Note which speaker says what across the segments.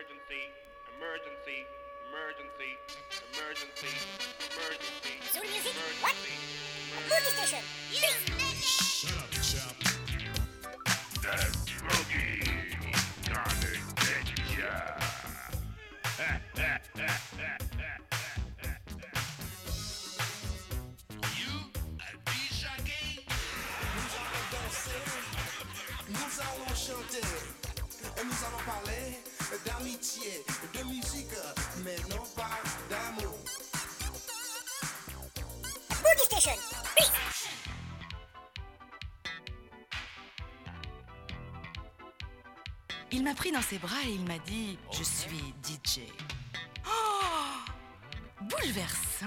Speaker 1: emergency, emergency, emergency, emergency, emergency.
Speaker 2: Soul music? What? Movie station.
Speaker 3: Shut up, chap.
Speaker 4: That boogie gonna get ya.
Speaker 3: You a DJ gay?
Speaker 5: Nous allons chanter, et nous allons parler d'amitié, de musique, mais non pas d'amour.
Speaker 2: Movie station. Please.
Speaker 6: Il m'a pris dans ses bras et il m'a dit Je suis DJ. Oh Bouleversant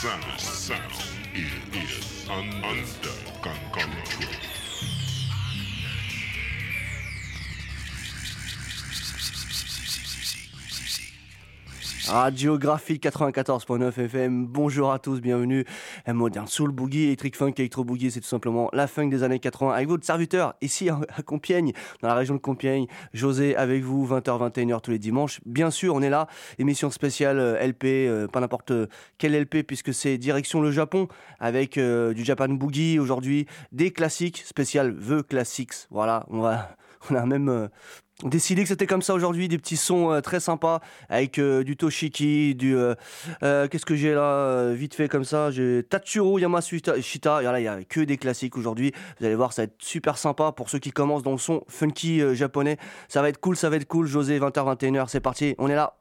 Speaker 4: Sound, sound.
Speaker 7: Radiographie 94.9 FM, bonjour à tous, bienvenue. Un moderne soul boogie, electric funk, electro boogie, c'est tout simplement la funk des années 80 avec votre serviteur ici à Compiègne, dans la région de Compiègne. José avec vous, 20h, 21h tous les dimanches. Bien sûr, on est là, émission spéciale euh, LP, euh, pas n'importe quel LP puisque c'est direction le Japon avec euh, du Japan Boogie aujourd'hui, des classiques, spécial The Classics. Voilà, on va, on a même Décidé que c'était comme ça aujourd'hui, des petits sons euh, très sympas avec euh, du Toshiki, du euh, qu'est-ce que j'ai là vite fait comme ça, j'ai Tatsuro Yamashita, shita, il y a que des classiques aujourd'hui. Vous allez voir, ça va être super sympa pour ceux qui commencent dans le son funky japonais. Ça va être cool, ça va être cool. José 20h 21h, c'est parti, on est là.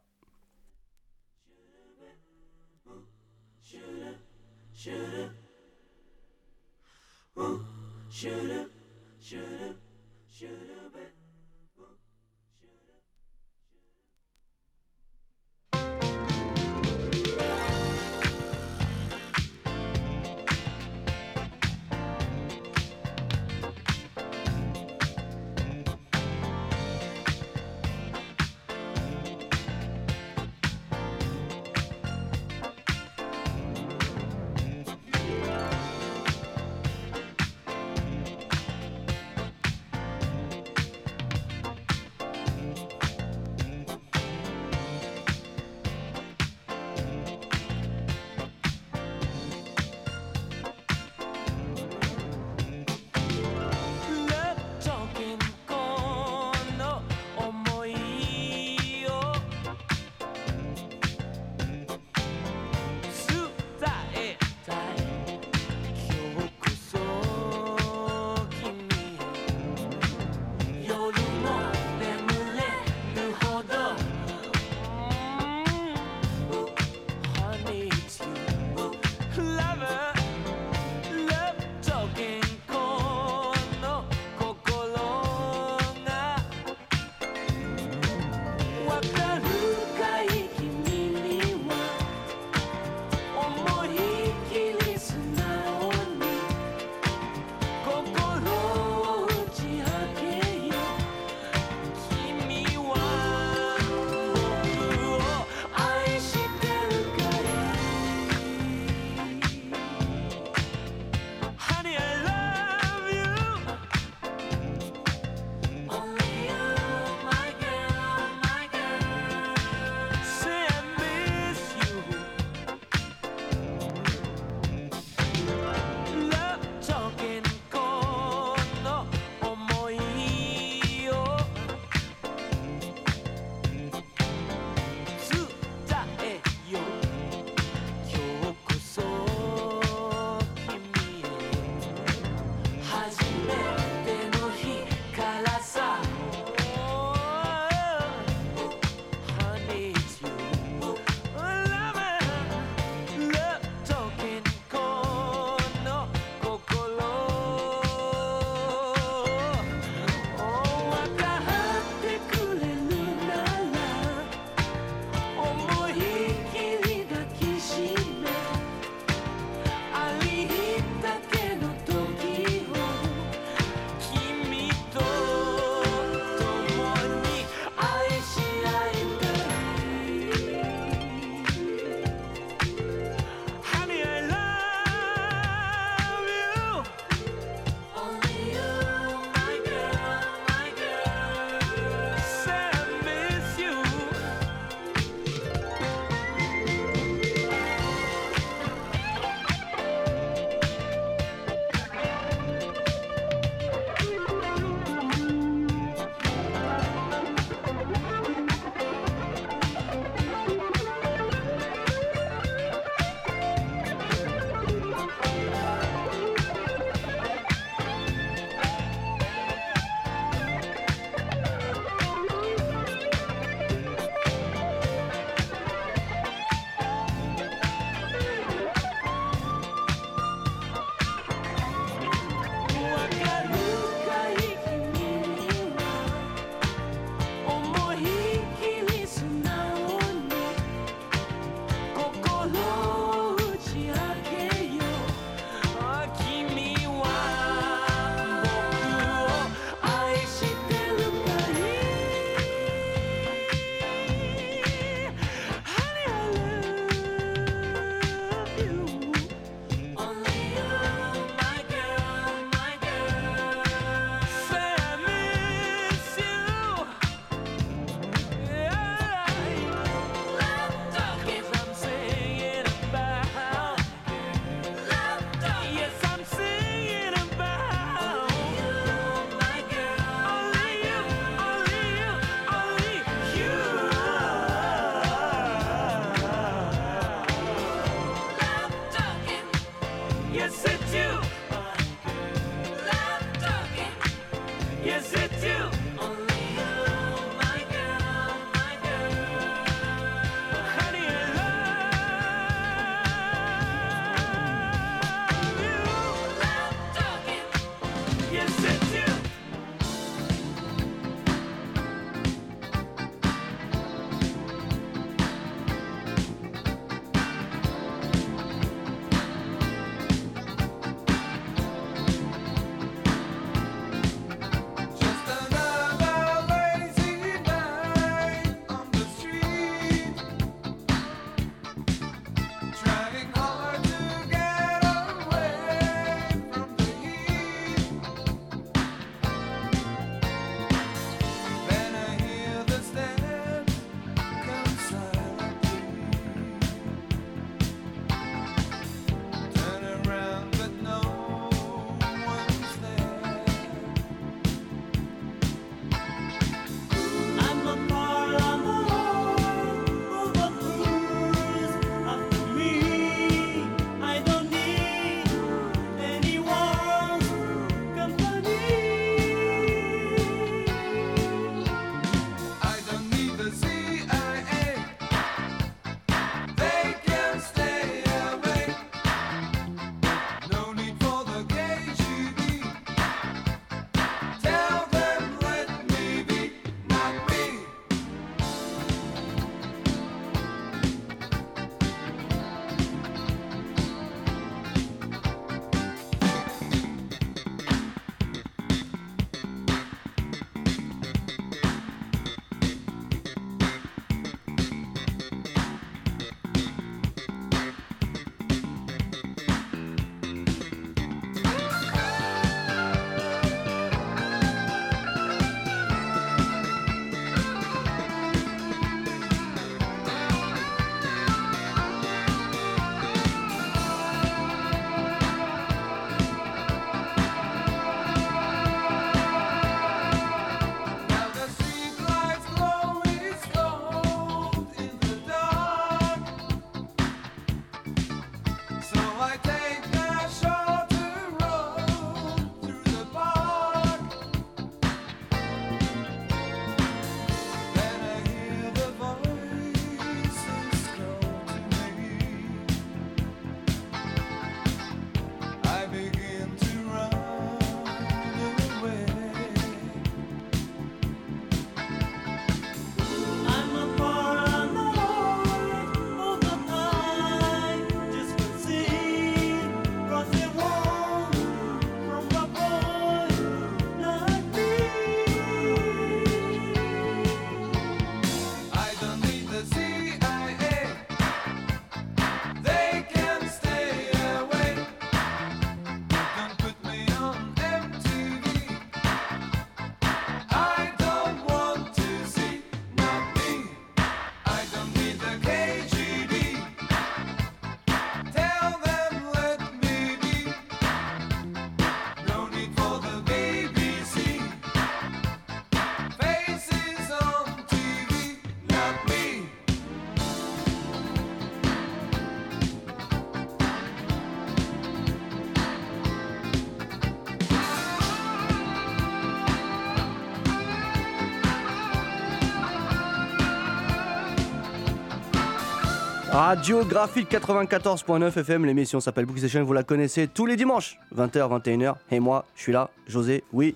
Speaker 7: Radiographie 94.9 FM, l'émission s'appelle Boogie Session, vous la connaissez tous les dimanches, 20h, 21h. Et moi, je suis là, José, oui.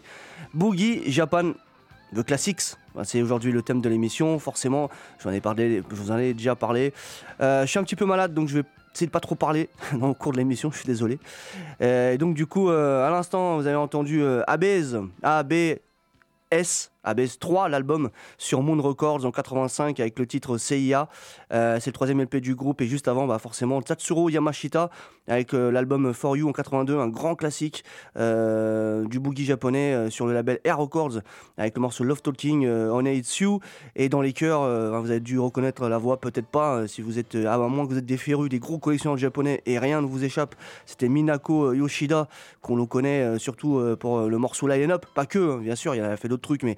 Speaker 7: Boogie Japan, The Classics. Bah, C'est aujourd'hui le thème de l'émission, forcément, ai parlé, je vous en ai déjà parlé. Euh, je suis un petit peu malade, donc je vais essayer de pas trop parler dans le cours de l'émission, je suis désolé. Euh, et donc du coup, euh, à l'instant, vous avez entendu Abez, A-B-S, ABS 3, l'album sur Moon Records en 85 avec le titre CIA. Euh, c'est le troisième LP du groupe et juste avant, bah, forcément, Tatsuro Yamashita avec euh, l'album For You en 82, un grand classique euh, du boogie japonais sur le label Air Records avec le morceau Love Talking, On You. Et dans les chœurs, vous avez dû reconnaître la voix, peut-être pas, si vous êtes, à moins que vous êtes des férus, des gros collectionneurs japonais et rien ne vous échappe. C'était Minako Yoshida qu'on le connaît surtout pour le morceau Lion Up, pas que, hein, bien sûr, il a fait d'autres trucs, mais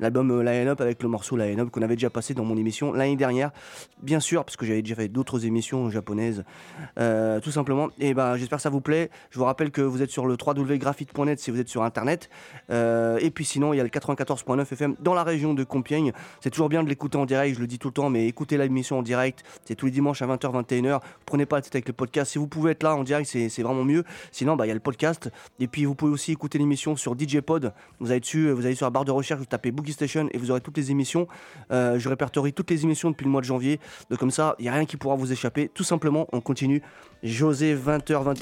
Speaker 7: l'album euh, Lion Up avec le morceau Lion Up qu'on avait déjà passé dans mon émission l'année dernière, bien sûr, parce que j'avais déjà fait d'autres émissions japonaises, euh, tout simplement. Et ben, j'espère que ça vous plaît. Je vous rappelle que vous êtes sur le www.graphite.net si vous êtes sur internet. Euh, et puis sinon, il y a le 94.9 FM dans la région de Compiègne. C'est toujours bien de l'écouter en direct, je le dis tout le temps, mais écoutez l'émission en direct. C'est tous les dimanches à 20h, 21h. Prenez pas la tête avec le podcast. Si vous pouvez être là en direct, c'est vraiment mieux. Sinon, bah, il y a le podcast. Et puis, vous pouvez aussi écouter l'émission sur DJ Pod. Vous allez dessus, vous allez sur la barre de recherche, vous tapez Station et vous aurez toutes les émissions. Euh, je répertorie toutes les émissions depuis le mois de janvier. Donc, comme ça, il n'y a rien qui pourra vous échapper. Tout simplement, on continue. José, 20h,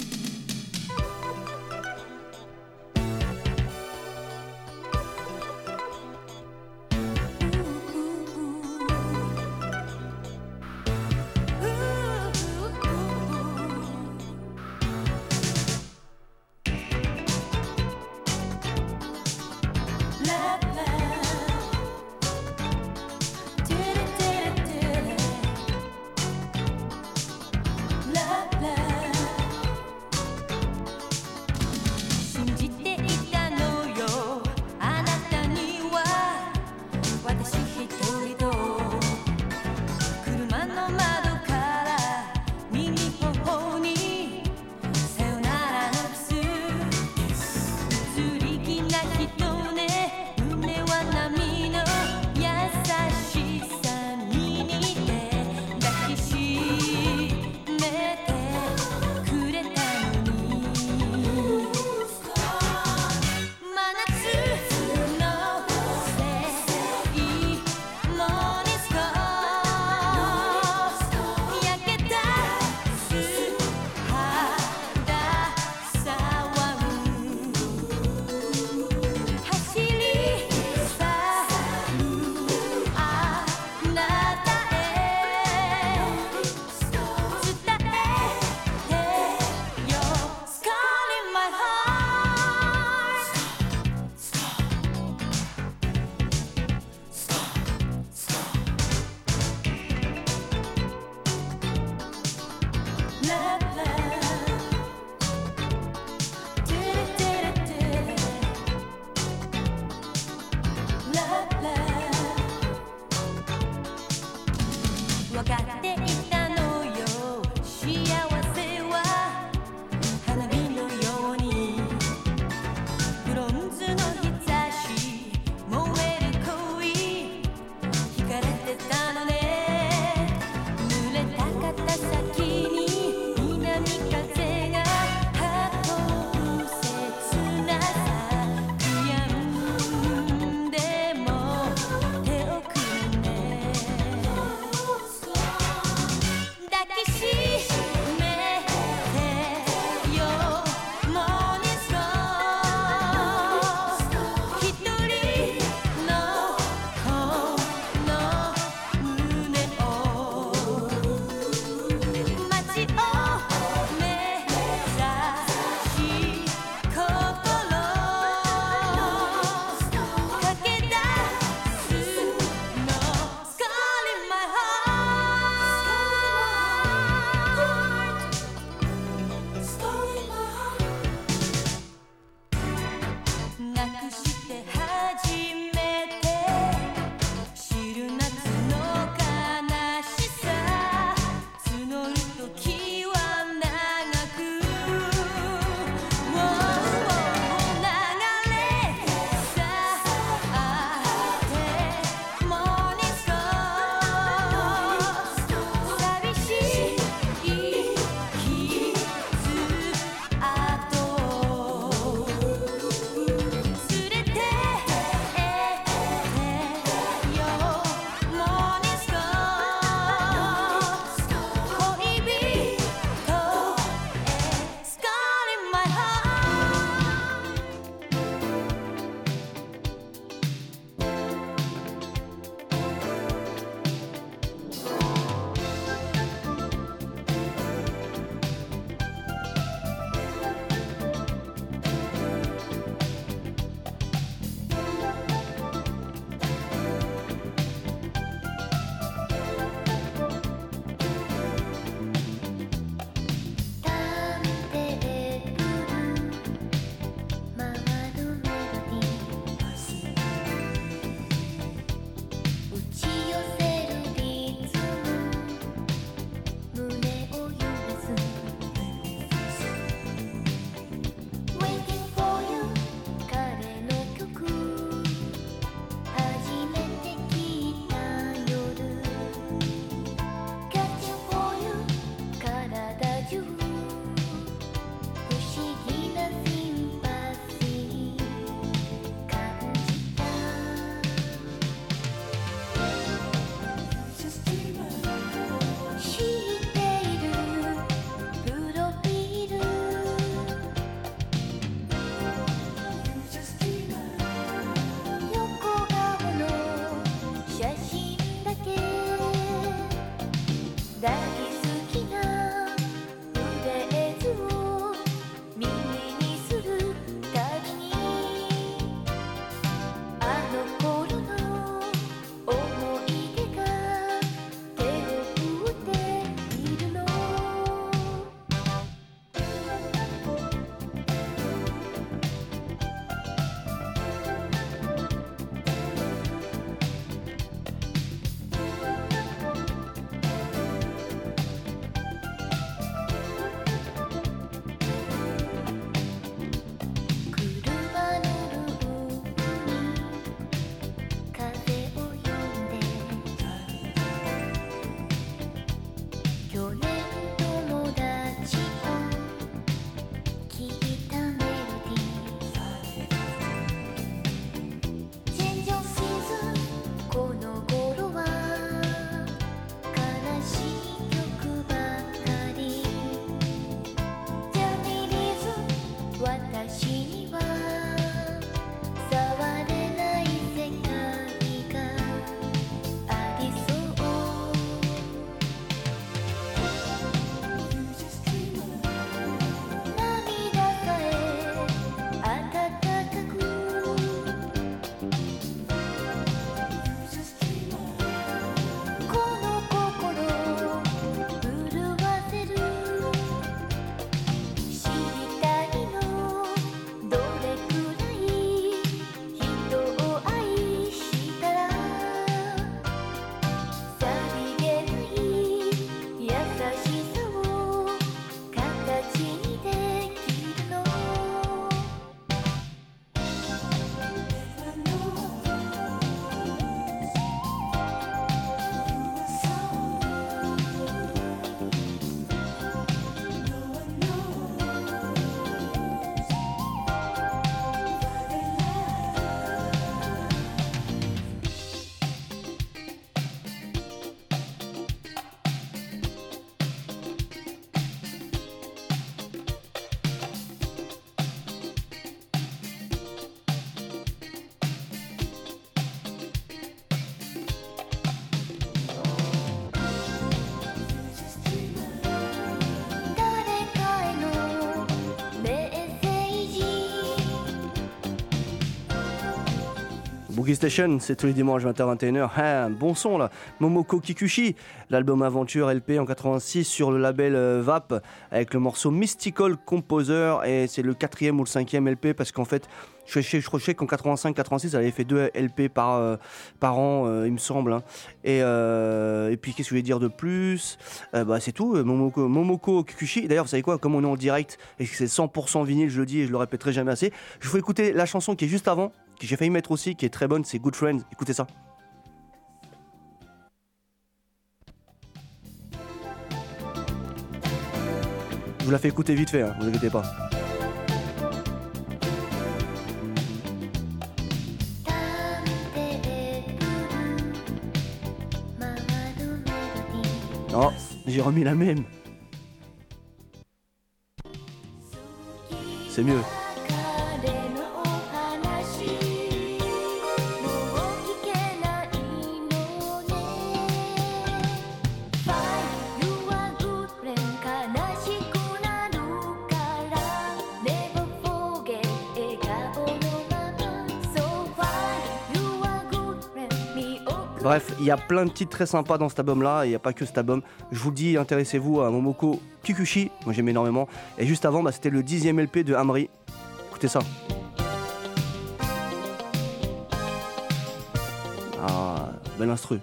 Speaker 8: には
Speaker 7: Boogie Station, c'est tous les dimanches 20h-21h. Ah, bon son là. Momoko Kikuchi, l'album Aventure LP en 86 sur le label euh, VAP avec le morceau Mystical Composer et c'est le quatrième ou le cinquième LP parce qu'en fait, je, je, je qu'en 85-86, elle avait fait deux LP par, euh, par an, euh, il me semble. hein. Et, euh, et puis qu'est-ce que je voulais dire de plus? Bah c'est tout. Momoko, Momoko Kikuchi. D'ailleurs, vous savez quoi? Comme on est en direct et que c'est 100% vinyle, je le dis et je le répéterai jamais assez. Je vous écouter la chanson qui est juste avant, que j'ai failli mettre aussi, qui est très bonne, c'est Good Friends. Écoutez ça. Je vous la fais écouter vite fait, hein, vous inquiétez pas. Non, j'ai remis la même. C'est mieux. Bref, il y a plein de titres très sympas dans cet album-là, il n'y a pas que cet album. Je vous dis, intéressez-vous à Momoko Kikuchi, moi j'aime énormément. Et juste avant, bah, c'était le dixième LP de Amri. Écoutez ça. Ah, bel instru.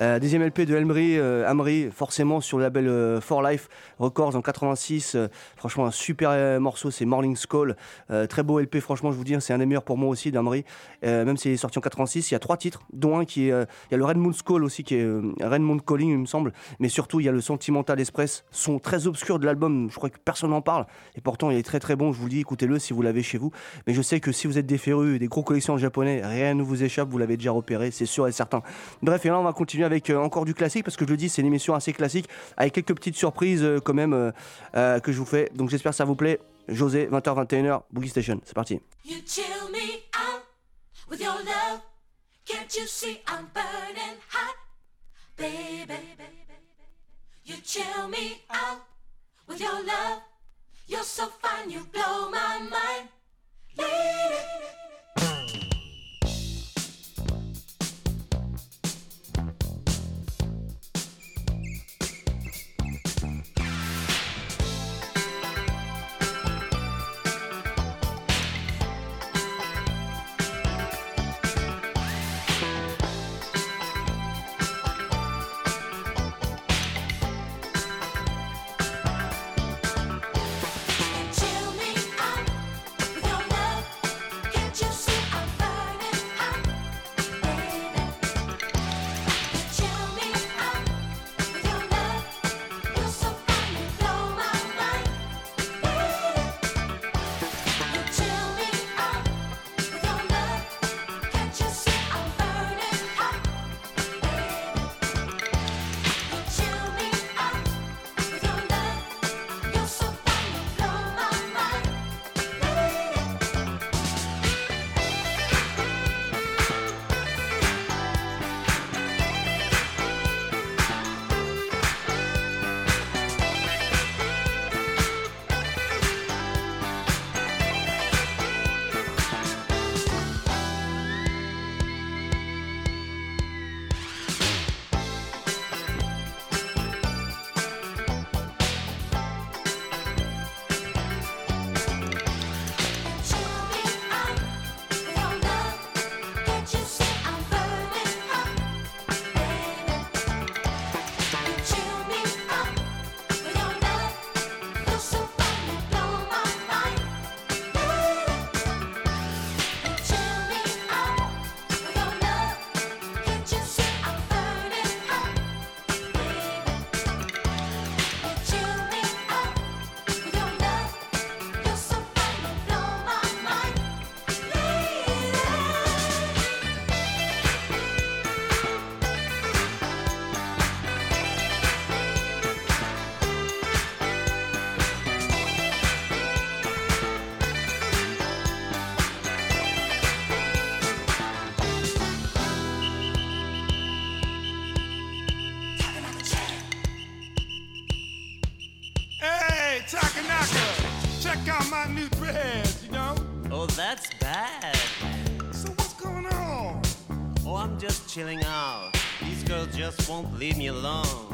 Speaker 7: Euh, deuxième LP de Elmri, euh, Amri, forcément sur le label euh, For Life Records en 86. euh, franchement, un super morceau, c'est Morning Skull. Très beau LP, franchement, je vous dis, hein, c'est un des meilleurs pour moi aussi d'Amri. Même s'il est sorti en 86, il y a trois titres, dont un qui est. il y a le Redmond Skull aussi, qui est euh, Redmond Calling, il me semble. Mais surtout, il y a le Sentimental Express, son très obscur de l'album. Je crois que personne n'en parle. Et pourtant, il est très très bon. Je vous dis, écoutez-le si vous l'avez chez vous. Mais je sais que si vous êtes des férus des gros collections japonais, rien ne vous échappe. Vous l'avez déjà repéré, c'est sûr et certain. Bref, et là, on va continuer avec euh, encore du classique parce que je le dis, c'est une émission assez classique avec quelques petites surprises euh, quand même euh, que je vous fais. Donc j'espère ça vous plaît. José, 20h-21h, Boogie Station, c'est parti.
Speaker 9: Won't leave me alone.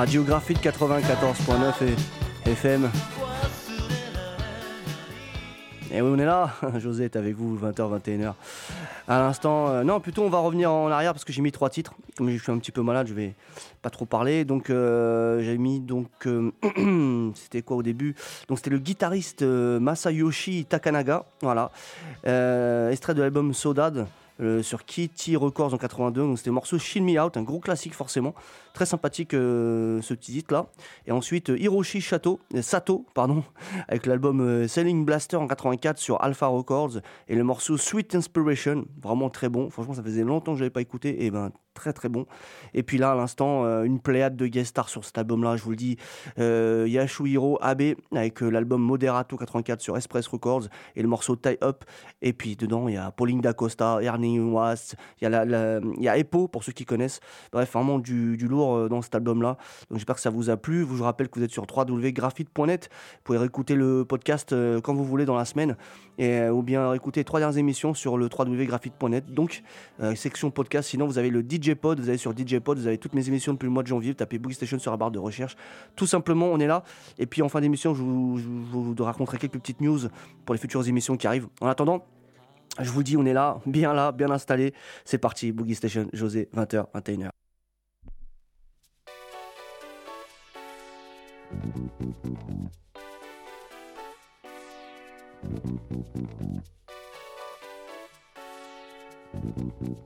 Speaker 7: Radiographie de 94.9 et FM. Et oui, on est là. José est avec vous, 20h, 21h. À l'instant, euh, non, plutôt on va revenir en arrière parce que j'ai mis trois titres. Comme je suis un petit peu malade, je vais pas trop parler. Donc, euh, j'ai mis donc. euh, c'était quoi au début? Donc, c'était le guitariste Masayoshi Takanaga. Voilà. Extrait de l'album Sodad. sur Kitty Records en 82, donc c'était le morceau Shield Me Out, un gros classique forcément, très sympathique euh, ce petit titre là. Et ensuite euh, Hiroshi Sato, euh, Sato pardon, avec l'album Selling Blaster en 84 sur Alpha Records et le morceau Sweet Inspiration, vraiment très bon. Franchement, ça faisait longtemps que je l'avais pas écouté et ben très très bon. Et puis là, à l'instant, une pléiade de guest stars sur cet album-là, je vous le dis. Euh, Yashuhiro Abe avec l'album Moderato 84 sur Express Records et le morceau Tie Up. Et puis dedans, il y a Pauline Dacosta, Ernie Was, il y a, la- il y a Epo pour ceux qui connaissent. Bref, vraiment du, du lourd euh, dans cet album-là. Donc j'espère que ça vous a plu. Je vous rappelle que vous êtes sur www.graphite.net. Vous pouvez réécouter le podcast euh, quand vous voulez dans la semaine. Et, euh, ou bien réécouter trois dernières émissions sur le www.graphite.net. Donc, section podcast. Sinon, vous avez le DJ Pod. Vous allez sur DJ Pod. Vous avez toutes mes émissions depuis le mois de janvier. Vous tapez Boogie Station sur la barre de recherche. Tout simplement, on est là. Et puis en fin d'émission, je vous raconterai quelques petites news pour les futures émissions qui arrivent. En attendant, je vous dis, on est là, bien là, bien installé. C'est parti, Boogie Station, José, 20h, 21h.「
Speaker 10: Thank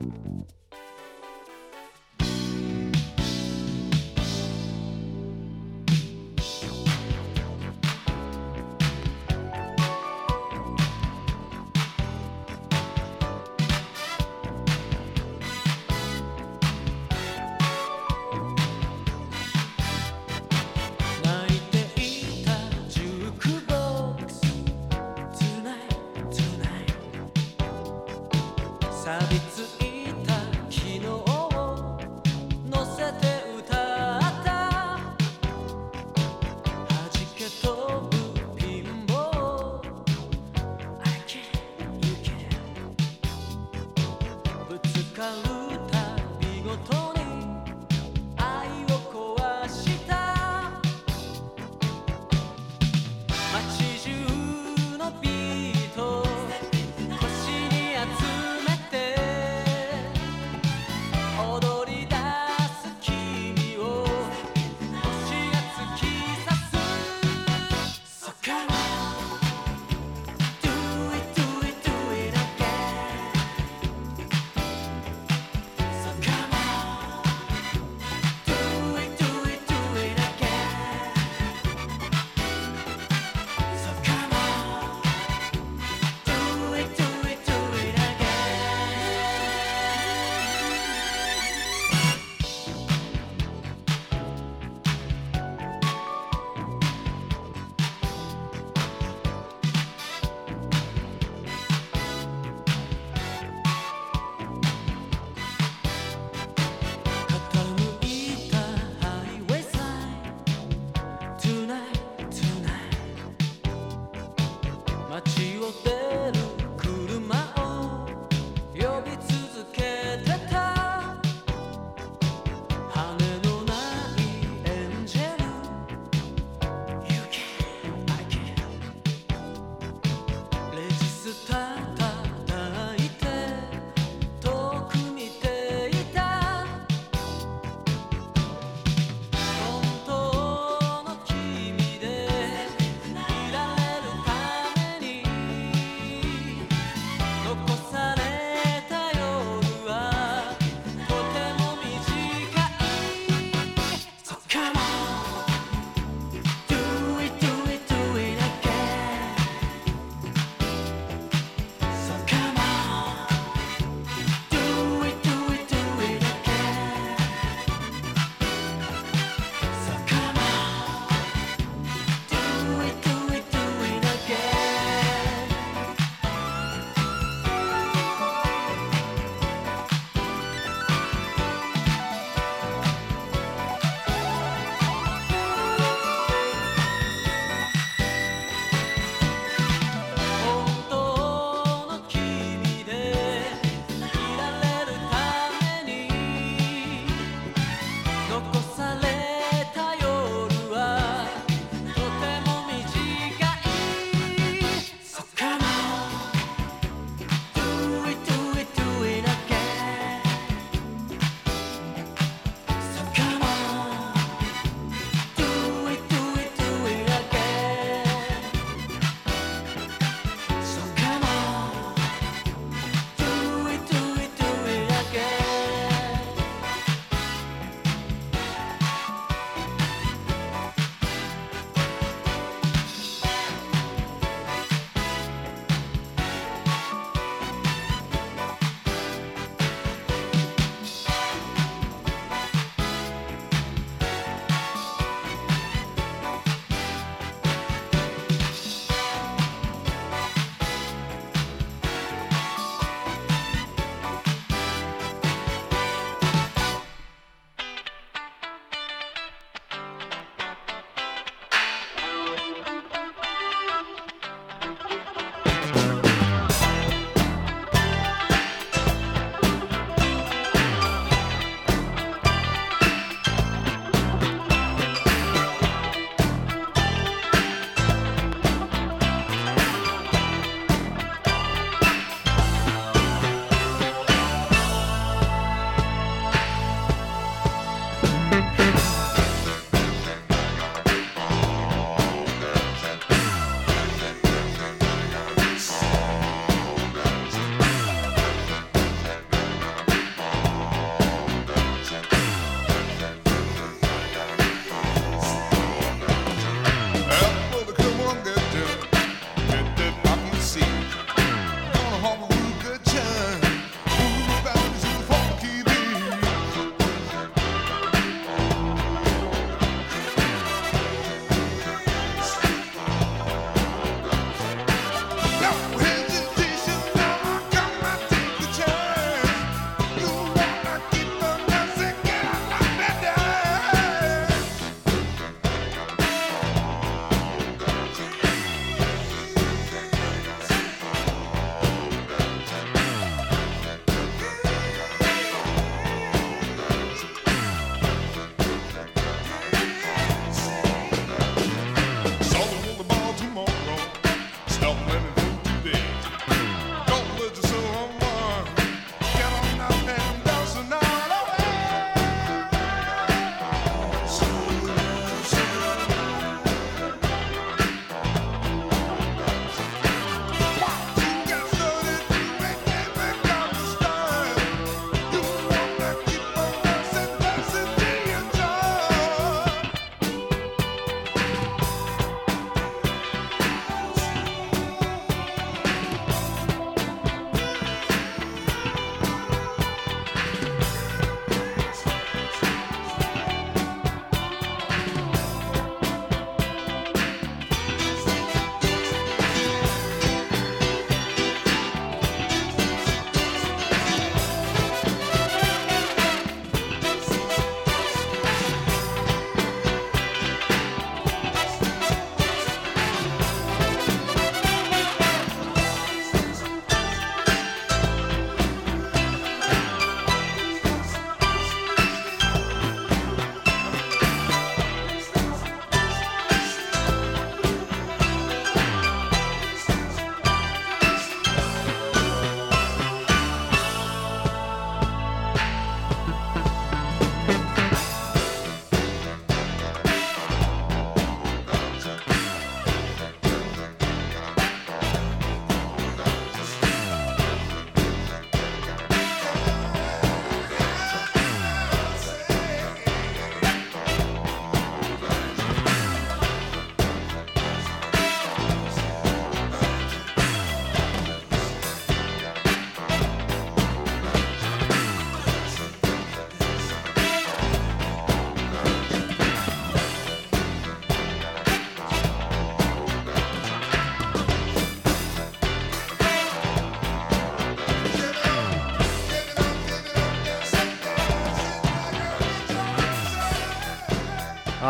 Speaker 10: you.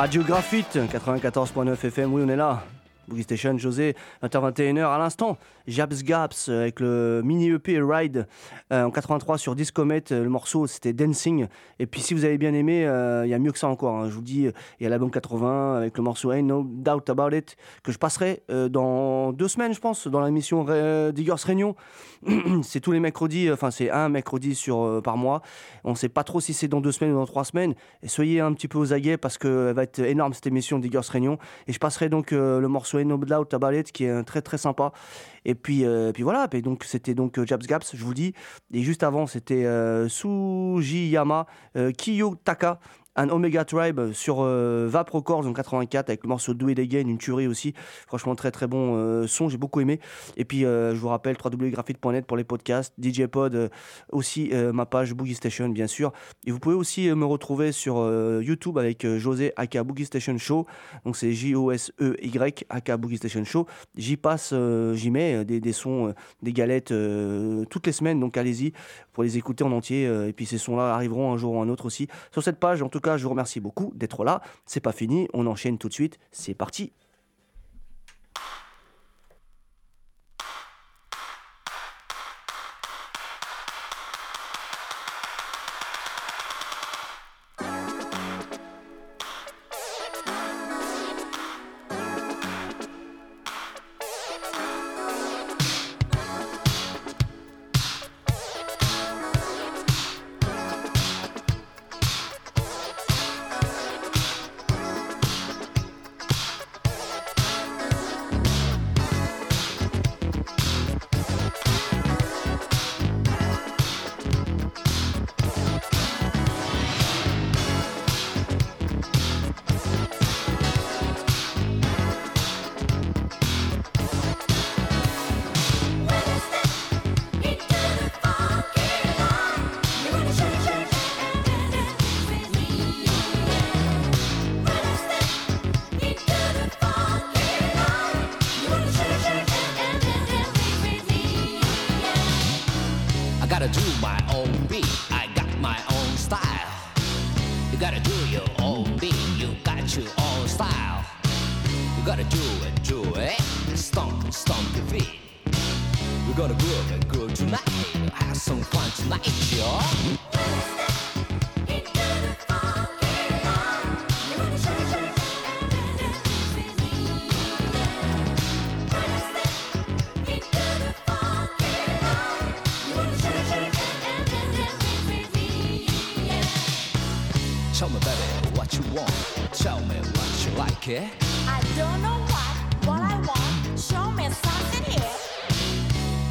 Speaker 7: Radio Graphite, 94.9 FM, oui on est là. Boogie Station, José, 20h21h à l'instant. Jabs Gaps euh, avec le mini EP Ride euh, en 83 sur Discomet. euh, Le morceau c'était Dancing. Et puis si vous avez bien aimé, il y a mieux que ça encore. hein. Je vous dis, il y a l'album 80 avec le morceau Ain't No Doubt About It que je passerai dans deux semaines, je pense, dans l'émission Diggers Réunion. c'est tous les mercredis, enfin c'est un mercredi sur, euh, par mois. On ne sait pas trop si c'est dans deux semaines ou dans trois semaines. Soyez un petit peu aux aguets parce qu'elle va être énorme cette émission Diggers Réunion. Et je passerai donc euh, le morceau No Doubt About It qui est euh, très très sympa. Et puis, euh, puis voilà, et donc c'était donc euh, Jabs Gaps, je vous dis. Et juste avant, c'était euh, Sujiyama euh, Kiyotaka. Un Omega Tribe sur euh, Vap Records en 84 avec le morceau Do It Again, une tuerie aussi. Franchement, très très bon euh, son, j'ai beaucoup aimé. Et puis, euh, je vous rappelle www.graphite.net pour les podcasts, DJ Pod, euh, aussi ma page Boogie Station, bien sûr. Et vous pouvez aussi me retrouver sur YouTube avec José aka Boogie Station Show. Donc c'est J-O-S-E-Y aka Boogie Station Show. J'y passe, j'y mets des, des sons, des galettes toutes les semaines. Donc allez-y pour les écouter en entier. et puis ces sons-là arriveront un jour ou un autre aussi sur cette page. En tout cas, je vous remercie beaucoup d'être là. C'est pas fini. On enchaîne tout de suite. C'est parti.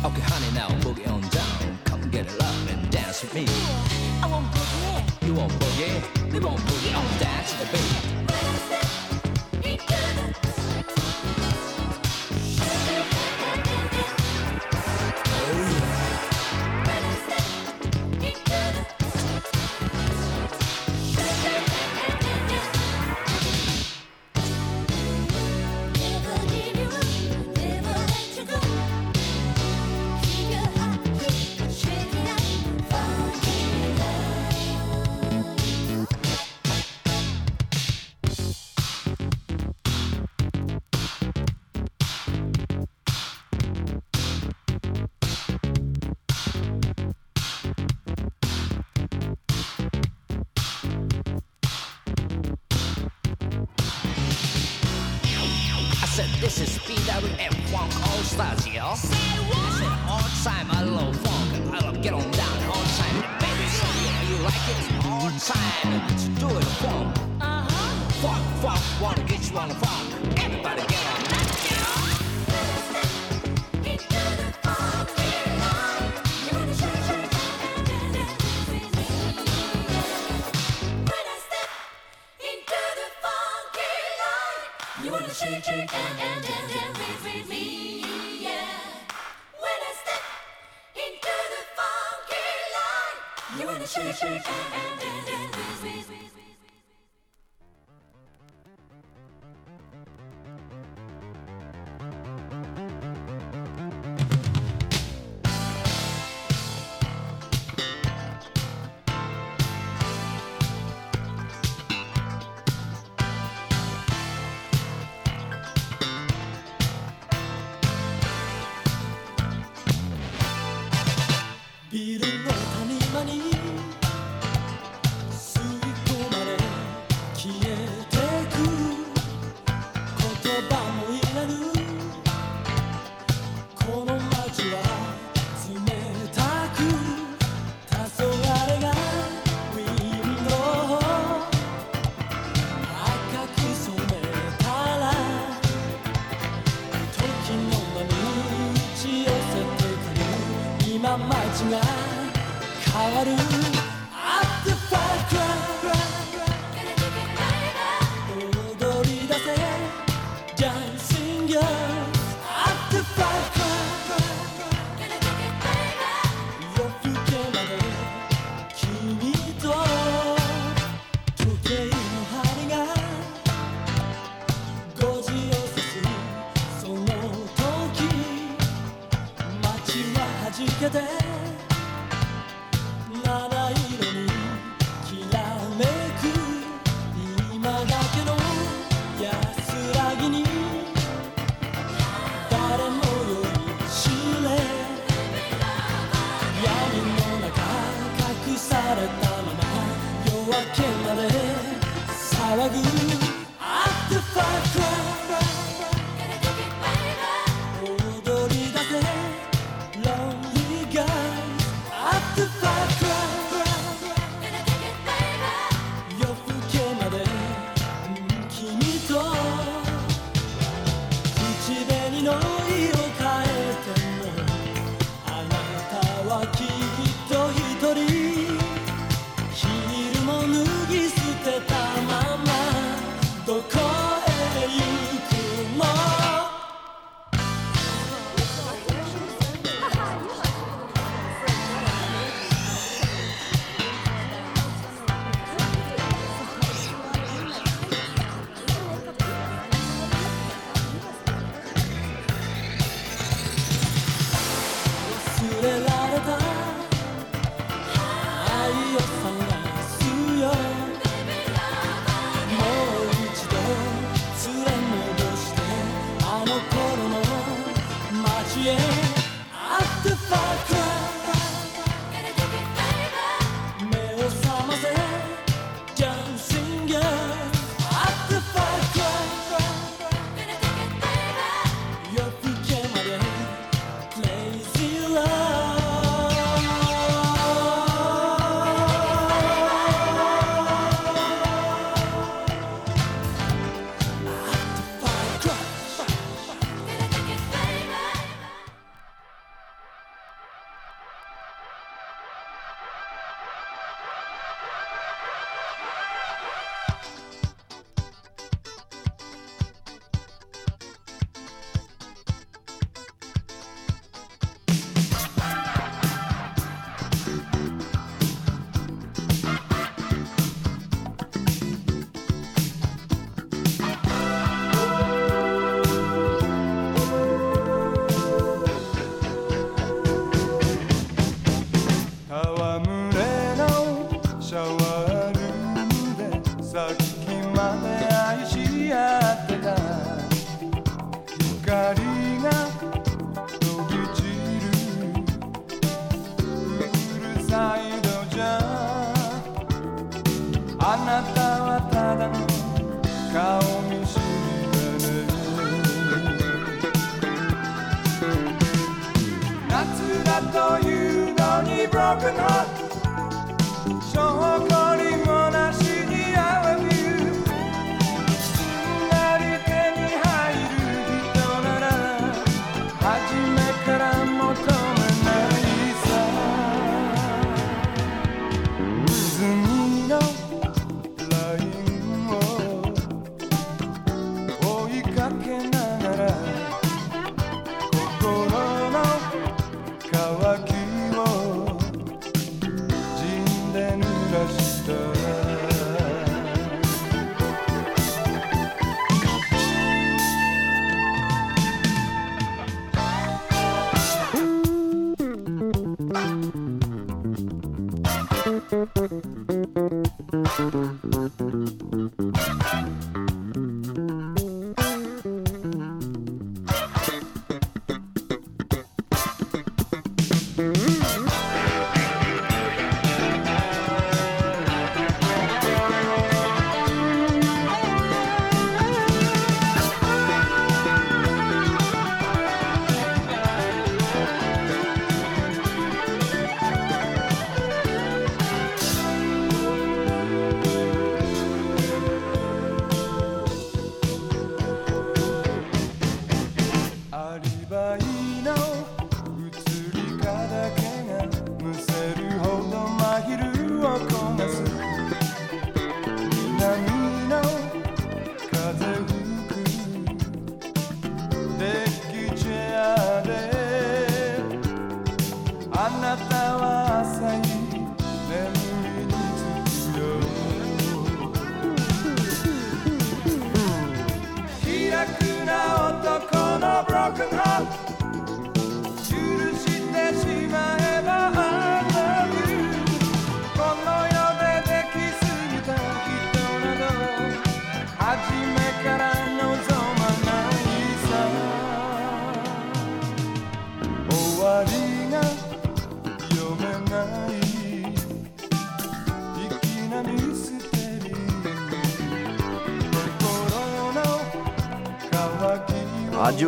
Speaker 11: Okay, honey, now boogie on down. Come get it love and dance with me.
Speaker 8: I want boogie.
Speaker 11: You want boogie? We want boogie on dance to the beat. you
Speaker 12: たはた
Speaker 13: だの顔見知り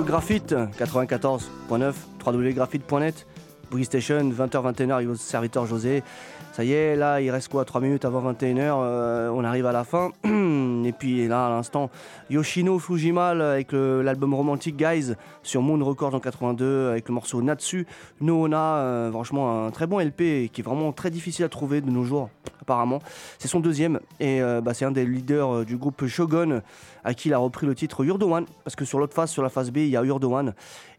Speaker 7: Graphite 94.9, www.graphite.net, Station 20h-21h avec votre serviteur José. Ça y est, là il reste quoi 3 minutes avant 21h, euh, on arrive à la fin. Et puis là à l'instant, Yoshino Fujima avec l'album romantique Guys sur Moon Records en 82 avec le morceau Natsu. Noona, euh, franchement un très bon LP qui est vraiment très difficile à trouver de nos jours apparemment. C'est son deuxième et euh, bah, c'est un des leaders euh, du groupe Shogun à qui il a repris le titre Urdowan parce que sur l'autre face, sur la face B, il y a Urdowan.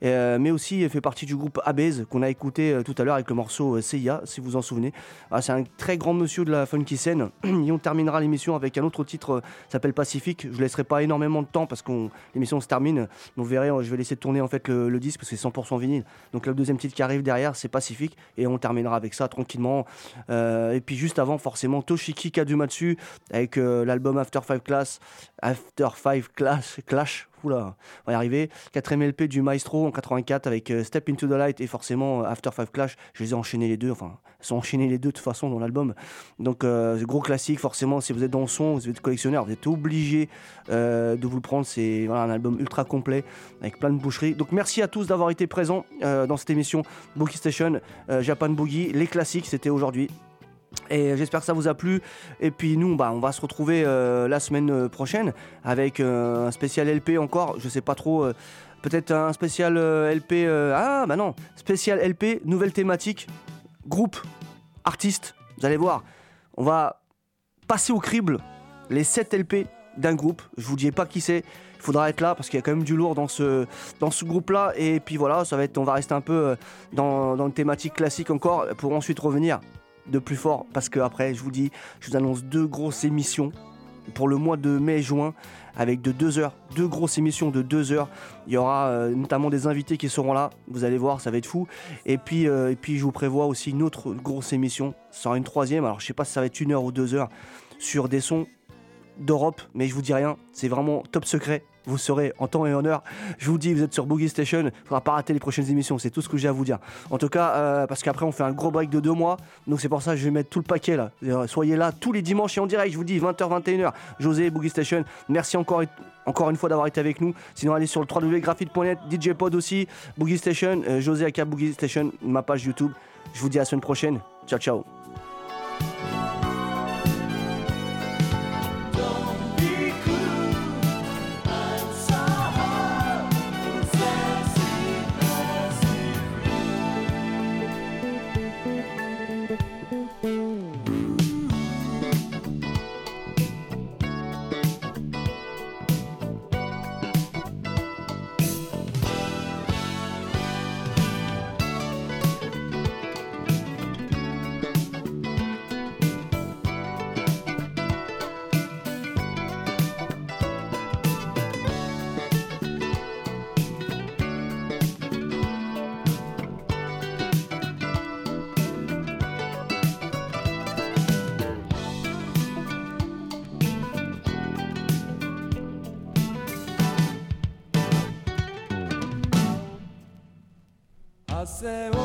Speaker 7: Euh, mais aussi il fait partie du groupe Abez qu'on a écouté tout à l'heure avec le morceau Seiya si vous en souvenez. Ah, c'est un très grand monsieur de la funky scène et on terminera l'émission avec un autre titre euh, s'appelle Pacifique. Je laisserai pas énormément de temps parce que l'émission se termine. Vous verrez, euh, je vais laisser tourner en fait le, disque parce que c'est 100% vinyle. Donc le deuxième titre qui arrive derrière, c'est Pacifique et on terminera avec ça tranquillement. Euh, et puis juste avant, forcément, Toshiki Kadumatsu avec l'album After Five Class, After Five Clash, Clash. Oula, on va y arriver. Quatrième LP du Maestro en 84 avec euh, Step Into the Light et forcément euh, After Five Clash. Je les ai enchaînés les deux, enfin, ils sont enchaînés les deux de toute façon dans l'album. Donc, euh, gros classique, forcément, si vous êtes dans le son, vous êtes collectionneur, vous êtes obligé de vous le prendre. C'est un album ultra complet avec plein de boucheries. Donc, merci à tous d'avoir été présents dans cette émission Boogie Station, Japan Boogie. Les classiques, c'était aujourd'hui. Et j'espère que ça vous a plu. Et puis nous, bah, on va se retrouver euh, la semaine euh, prochaine avec euh, un spécial LP encore. Je sais pas trop. Peut-être un spécial LP. ah bah non, spécial LP, nouvelle thématique, groupe, artiste. Vous allez voir, on va passer au crible les 7 LP d'un groupe. Je vous dis pas qui c'est. Il faudra être là parce qu'il y a quand même du lourd dans ce, groupe-là. Et puis voilà, ça va on va rester un peu dans, dans une thématique classique encore pour ensuite revenir de plus fort parce que après je vous dis je vous annonce deux grosses émissions pour le mois de mai-juin avec de deux heures, deux grosses émissions de deux heures. Il y aura euh, notamment des invités qui seront là. Vous allez voir, ça va être fou. Et puis, euh, et puis je vous prévois aussi une autre grosse émission. Ce sera une troisième. Alors je sais pas si ça va être une heure ou deux heures sur des sons d'Europe, mais je vous dis rien. C'est vraiment top secret. Vous serez en temps et en heure. Je vous dis, vous êtes sur Boogie Station. Il faudra pas rater les prochaines émissions. C'est tout ce que j'ai à vous dire. En tout cas, euh, parce qu'après, on fait un gros break de deux mois. Donc, c'est pour ça que je vais mettre tout le paquet là. Euh, Soyez là tous les dimanches et en direct. Je vous dis, 20h, 21h. José, Boogie Station. Merci encore, encore une fois d'avoir été avec nous. Sinon, allez sur le www.graphite.net, DJ Pod aussi, Boogie Station, euh, José Aka Boogie Station, ma page YouTube. Je vous dis à la semaine prochaine. Ciao, ciao.「
Speaker 13: se